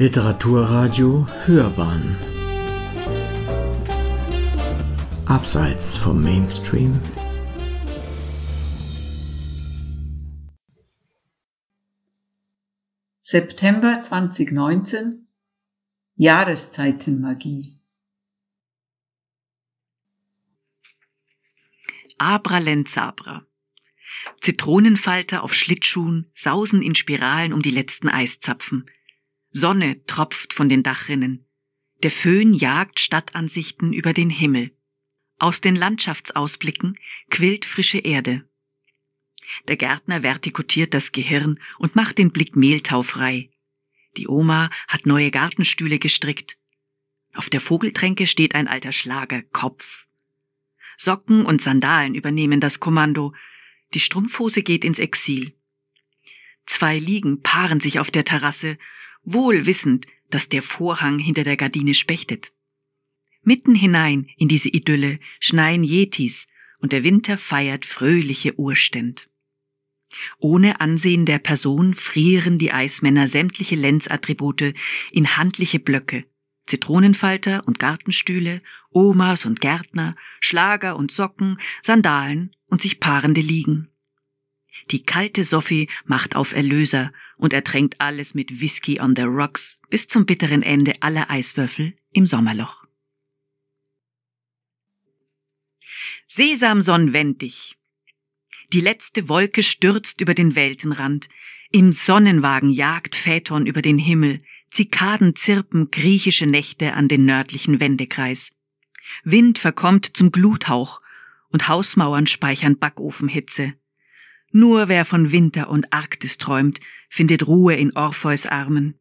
Literaturradio Hörbahn. Abseits vom Mainstream. September 2019 Jahreszeitenmagie. Abralenzabra Zitronenfalter auf Schlittschuhen sausen in Spiralen um die letzten Eiszapfen. Sonne tropft von den Dachrinnen. Der Föhn jagt Stadtansichten über den Himmel. Aus den Landschaftsausblicken quillt frische Erde. Der Gärtner vertikutiert das Gehirn und macht den Blick mehltaufrei. Die Oma hat neue Gartenstühle gestrickt. Auf der Vogeltränke steht ein alter Schlager, Kopf. Socken und Sandalen übernehmen das Kommando. Die Strumpfhose geht ins Exil. Zwei Liegen paaren sich auf der Terrasse wohl wissend, dass der Vorhang hinter der Gardine spechtet. Mitten hinein in diese Idylle schneien Yetis und der Winter feiert fröhliche Urständ. Ohne Ansehen der Person frieren die Eismänner sämtliche Lenzattribute in handliche Blöcke, Zitronenfalter und Gartenstühle, Omas und Gärtner, Schlager und Socken, Sandalen und sich paarende Liegen. Die kalte Sophie macht auf Erlöser und ertränkt alles mit Whisky on the Rocks bis zum bitteren Ende aller Eiswürfel im Sommerloch. Sesamson wend dich. Die letzte Wolke stürzt über den Weltenrand. Im Sonnenwagen jagt Phaeton über den Himmel. Zikaden zirpen griechische Nächte an den nördlichen Wendekreis. Wind verkommt zum Gluthauch und Hausmauern speichern Backofenhitze. Nur wer von Winter und Arktis träumt, findet Ruhe in Orpheus Armen.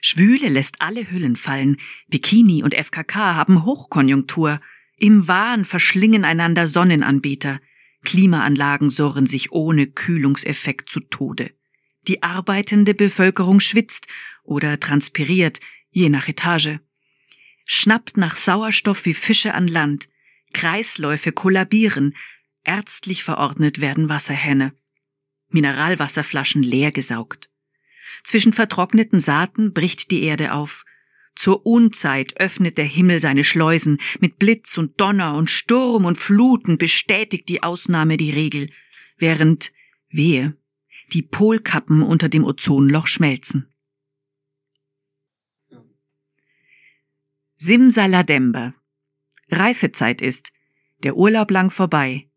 Schwüle lässt alle Hüllen fallen, Bikini und FKK haben Hochkonjunktur, im Wahn verschlingen einander Sonnenanbeter, Klimaanlagen surren sich ohne Kühlungseffekt zu Tode. Die arbeitende Bevölkerung schwitzt oder transpiriert, je nach Etage. Schnappt nach Sauerstoff wie Fische an Land, Kreisläufe kollabieren, Ärztlich verordnet werden Wasserhähne. Mineralwasserflaschen leer gesaugt. Zwischen vertrockneten Saaten bricht die Erde auf. Zur Unzeit öffnet der Himmel seine Schleusen, mit Blitz und Donner und Sturm und Fluten bestätigt die Ausnahme die Regel, während, wehe, die Polkappen unter dem Ozonloch schmelzen. Simsaladember. Reifezeit ist, der Urlaub lang vorbei,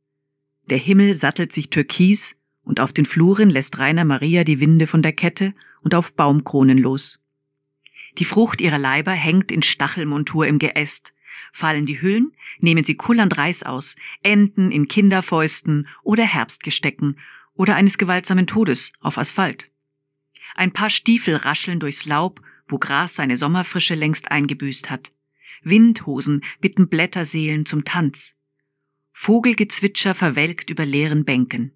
der Himmel sattelt sich türkis, und auf den Fluren lässt Rainer Maria die Winde von der Kette und auf Baumkronen los. Die Frucht ihrer Leiber hängt in Stachelmontur im Geäst. Fallen die Hüllen, nehmen sie kullernd Reis aus, enden in Kinderfäusten oder Herbstgestecken oder eines gewaltsamen Todes auf Asphalt. Ein paar Stiefel rascheln durchs Laub, wo Gras seine Sommerfrische längst eingebüßt hat. Windhosen bitten Blätterseelen zum Tanz. Vogelgezwitscher verwelkt über leeren Bänken.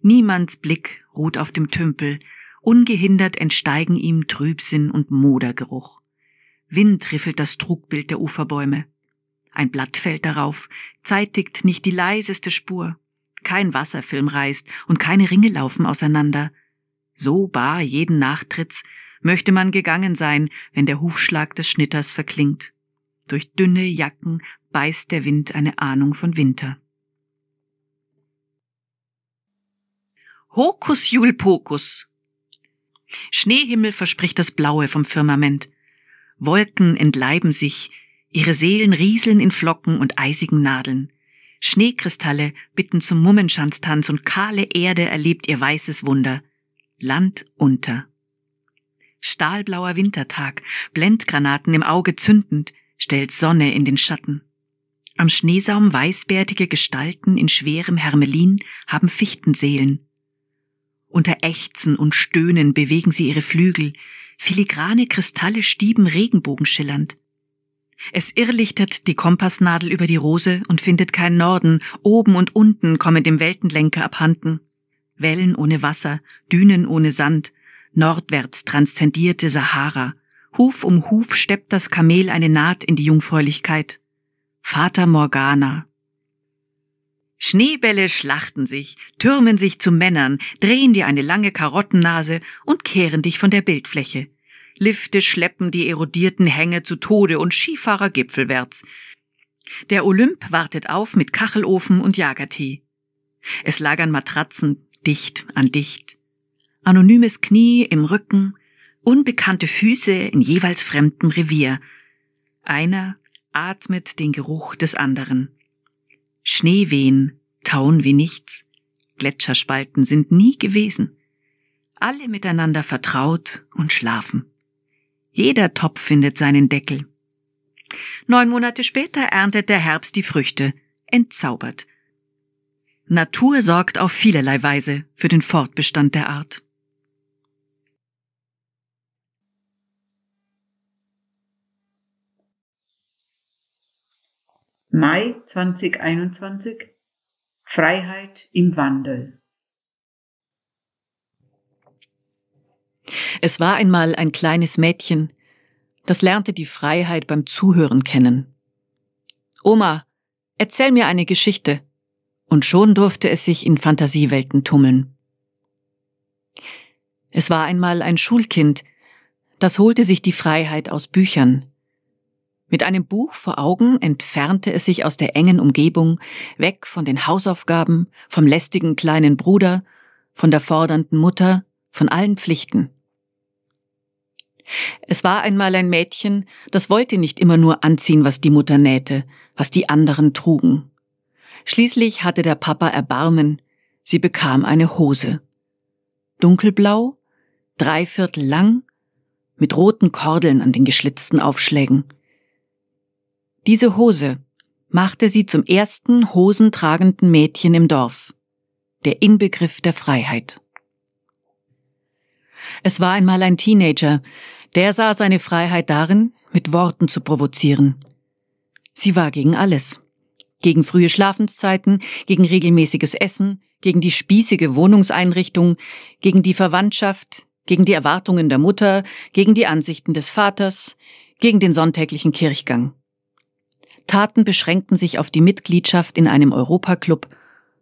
Niemands Blick ruht auf dem Tümpel, ungehindert entsteigen ihm Trübsinn und Modergeruch. Wind riffelt das Trugbild der Uferbäume. Ein Blatt fällt darauf, zeitigt nicht die leiseste Spur. Kein Wasserfilm reißt und keine Ringe laufen auseinander. So bar jeden Nachtritts möchte man gegangen sein, wenn der Hufschlag des Schnitters verklingt. Durch dünne Jacken beißt der Wind eine Ahnung von Winter. Hokus Julpokus. Schneehimmel verspricht das Blaue vom Firmament. Wolken entleiben sich, ihre Seelen rieseln in Flocken und eisigen Nadeln. Schneekristalle bitten zum Mummenschanztanz und kahle Erde erlebt ihr weißes Wunder. Land unter. Stahlblauer Wintertag, Blendgranaten im Auge zündend, stellt Sonne in den Schatten. Am Schneesaum weißbärtige Gestalten in schwerem Hermelin haben Fichtenseelen. Unter Ächzen und Stöhnen bewegen sie ihre Flügel, filigrane Kristalle stieben regenbogenschillernd. Es irrlichtert die Kompassnadel über die Rose und findet kein Norden, oben und unten kommen dem Weltenlenker abhanden. Wellen ohne Wasser, Dünen ohne Sand, nordwärts transzendierte Sahara, Huf um Huf steppt das Kamel eine Naht in die Jungfräulichkeit. Vater Morgana. Schneebälle schlachten sich, türmen sich zu Männern, drehen dir eine lange Karottennase und kehren dich von der Bildfläche. Lifte schleppen die erodierten Hänge zu Tode und Skifahrer gipfelwärts. Der Olymp wartet auf mit Kachelofen und Jagertee. Es lagern Matratzen dicht an dicht. Anonymes Knie im Rücken, unbekannte Füße in jeweils fremdem Revier. Einer atmet den Geruch des anderen. Schneewehen tauen wie nichts. Gletscherspalten sind nie gewesen. Alle miteinander vertraut und schlafen. Jeder Topf findet seinen Deckel. Neun Monate später erntet der Herbst die Früchte, entzaubert. Natur sorgt auf vielerlei Weise für den Fortbestand der Art. Mai 2021 Freiheit im Wandel Es war einmal ein kleines Mädchen, das lernte die Freiheit beim Zuhören kennen. Oma, erzähl mir eine Geschichte. Und schon durfte es sich in Fantasiewelten tummeln. Es war einmal ein Schulkind, das holte sich die Freiheit aus Büchern. Mit einem Buch vor Augen entfernte es sich aus der engen Umgebung, weg von den Hausaufgaben, vom lästigen kleinen Bruder, von der fordernden Mutter, von allen Pflichten. Es war einmal ein Mädchen, das wollte nicht immer nur anziehen, was die Mutter nähte, was die anderen trugen. Schließlich hatte der Papa Erbarmen, sie bekam eine Hose. Dunkelblau, dreiviertel lang, mit roten Kordeln an den geschlitzten Aufschlägen. Diese Hose machte sie zum ersten hosentragenden Mädchen im Dorf, der Inbegriff der Freiheit. Es war einmal ein Teenager, der sah seine Freiheit darin, mit Worten zu provozieren. Sie war gegen alles. Gegen frühe Schlafenszeiten, gegen regelmäßiges Essen, gegen die spießige Wohnungseinrichtung, gegen die Verwandtschaft, gegen die Erwartungen der Mutter, gegen die Ansichten des Vaters, gegen den sonntäglichen Kirchgang. Taten beschränkten sich auf die Mitgliedschaft in einem Europaclub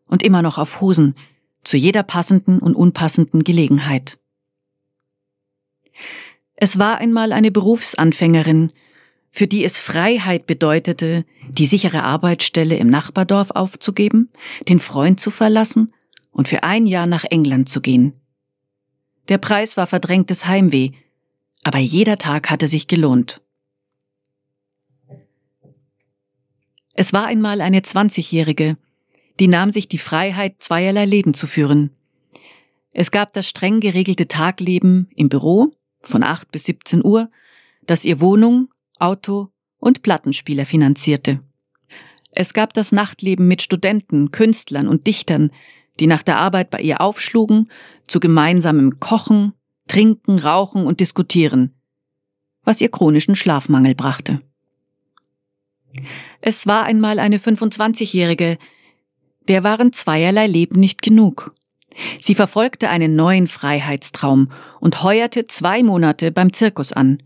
und immer noch auf Hosen, zu jeder passenden und unpassenden Gelegenheit. Es war einmal eine Berufsanfängerin, für die es Freiheit bedeutete, die sichere Arbeitsstelle im Nachbardorf aufzugeben, den Freund zu verlassen und für ein Jahr nach England zu gehen. Der Preis war verdrängtes Heimweh, aber jeder Tag hatte sich gelohnt. Es war einmal eine Zwanzigjährige, die nahm sich die Freiheit, zweierlei Leben zu führen. Es gab das streng geregelte Tagleben im Büro von 8 bis 17 Uhr, das ihr Wohnung, Auto und Plattenspieler finanzierte. Es gab das Nachtleben mit Studenten, Künstlern und Dichtern, die nach der Arbeit bei ihr aufschlugen, zu gemeinsamem Kochen, Trinken, Rauchen und Diskutieren, was ihr chronischen Schlafmangel brachte. Es war einmal eine 25-Jährige, der waren zweierlei Leben nicht genug. Sie verfolgte einen neuen Freiheitstraum und heuerte zwei Monate beim Zirkus an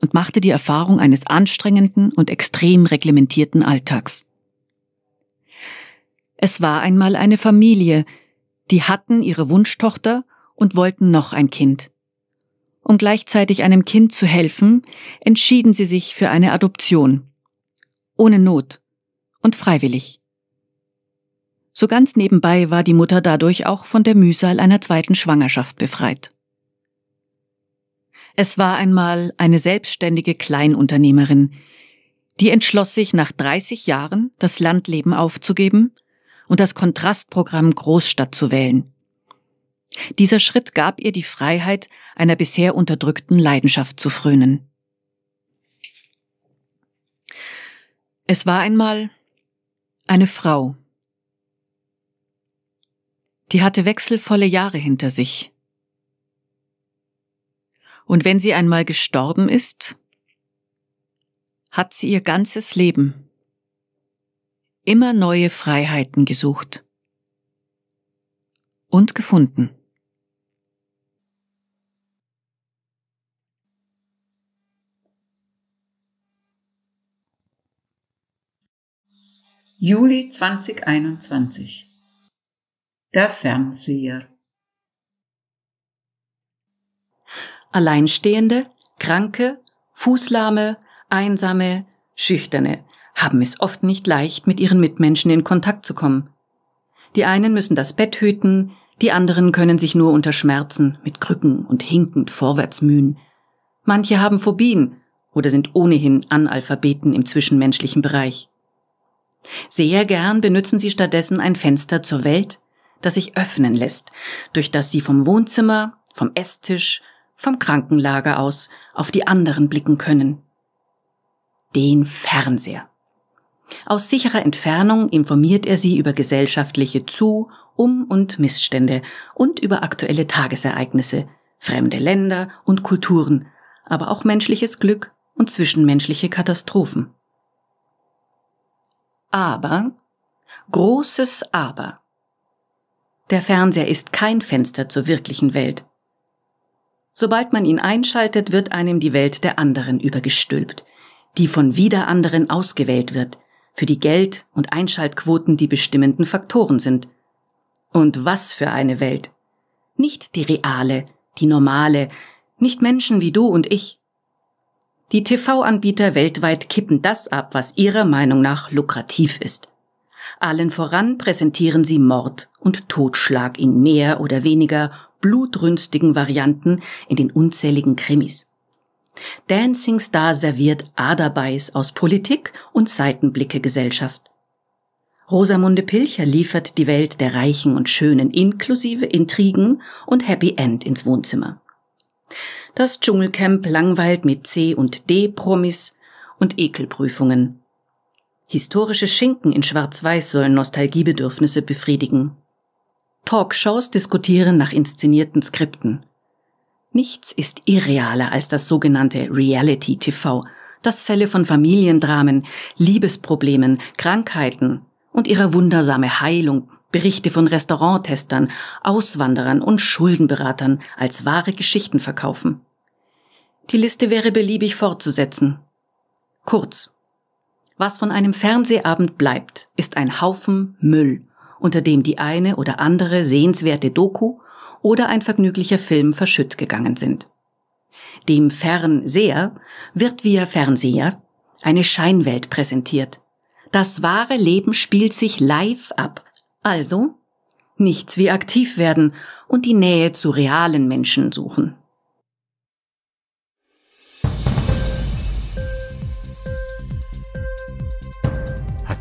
und machte die Erfahrung eines anstrengenden und extrem reglementierten Alltags. Es war einmal eine Familie, die hatten ihre Wunschtochter und wollten noch ein Kind. Um gleichzeitig einem Kind zu helfen, entschieden sie sich für eine Adoption. Ohne Not und freiwillig. So ganz nebenbei war die Mutter dadurch auch von der Mühsal einer zweiten Schwangerschaft befreit. Es war einmal eine selbstständige Kleinunternehmerin, die entschloss sich nach 30 Jahren das Landleben aufzugeben und das Kontrastprogramm Großstadt zu wählen. Dieser Schritt gab ihr die Freiheit, einer bisher unterdrückten Leidenschaft zu frönen. Es war einmal eine Frau, die hatte wechselvolle Jahre hinter sich. Und wenn sie einmal gestorben ist, hat sie ihr ganzes Leben immer neue Freiheiten gesucht und gefunden. Juli 2021 der Fernseher. Alleinstehende Kranke, Fußlahme, Einsame, Schüchterne haben es oft nicht leicht, mit ihren Mitmenschen in Kontakt zu kommen. Die einen müssen das Bett hüten, die anderen können sich nur unter Schmerzen mit Krücken und hinkend vorwärts mühen. Manche haben Phobien oder sind ohnehin Analphabeten im zwischenmenschlichen Bereich. Sehr gern benutzen sie stattdessen ein Fenster zur Welt, das sich öffnen lässt, durch das sie vom Wohnzimmer, vom Esstisch, vom Krankenlager aus auf die anderen blicken können. Den Fernseher. Aus sicherer Entfernung informiert er sie über gesellschaftliche Zu-, Um- und Missstände und über aktuelle Tagesereignisse, fremde Länder und Kulturen, aber auch menschliches Glück und zwischenmenschliche Katastrophen. Aber, großes Aber. Der Fernseher ist kein Fenster zur wirklichen Welt. Sobald man ihn einschaltet, wird einem die Welt der anderen übergestülpt, die von wieder anderen ausgewählt wird, für die Geld- und Einschaltquoten die bestimmenden Faktoren sind. Und was für eine Welt. Nicht die reale, die normale, nicht Menschen wie du und ich. Die TV-Anbieter weltweit kippen das ab, was ihrer Meinung nach lukrativ ist. Allen voran präsentieren sie Mord und Totschlag in mehr oder weniger blutrünstigen Varianten in den unzähligen Krimis. Dancing Star serviert Aderbeiß aus Politik und Seitenblicke Gesellschaft. Rosamunde Pilcher liefert die Welt der Reichen und Schönen inklusive Intrigen und Happy End ins Wohnzimmer. Das Dschungelcamp langweilt mit C- und D-Promis und Ekelprüfungen. Historische Schinken in Schwarz-Weiß sollen Nostalgiebedürfnisse befriedigen. Talkshows diskutieren nach inszenierten Skripten. Nichts ist irrealer als das sogenannte Reality TV, das Fälle von Familiendramen, Liebesproblemen, Krankheiten und ihrer wundersame Heilung, Berichte von Restauranttestern, Auswanderern und Schuldenberatern als wahre Geschichten verkaufen. Die Liste wäre beliebig fortzusetzen. Kurz. Was von einem Fernsehabend bleibt, ist ein Haufen Müll, unter dem die eine oder andere sehenswerte Doku oder ein vergnüglicher Film verschütt gegangen sind. Dem Fernseher wird via Fernseher eine Scheinwelt präsentiert. Das wahre Leben spielt sich live ab. Also nichts wie aktiv werden und die Nähe zu realen Menschen suchen.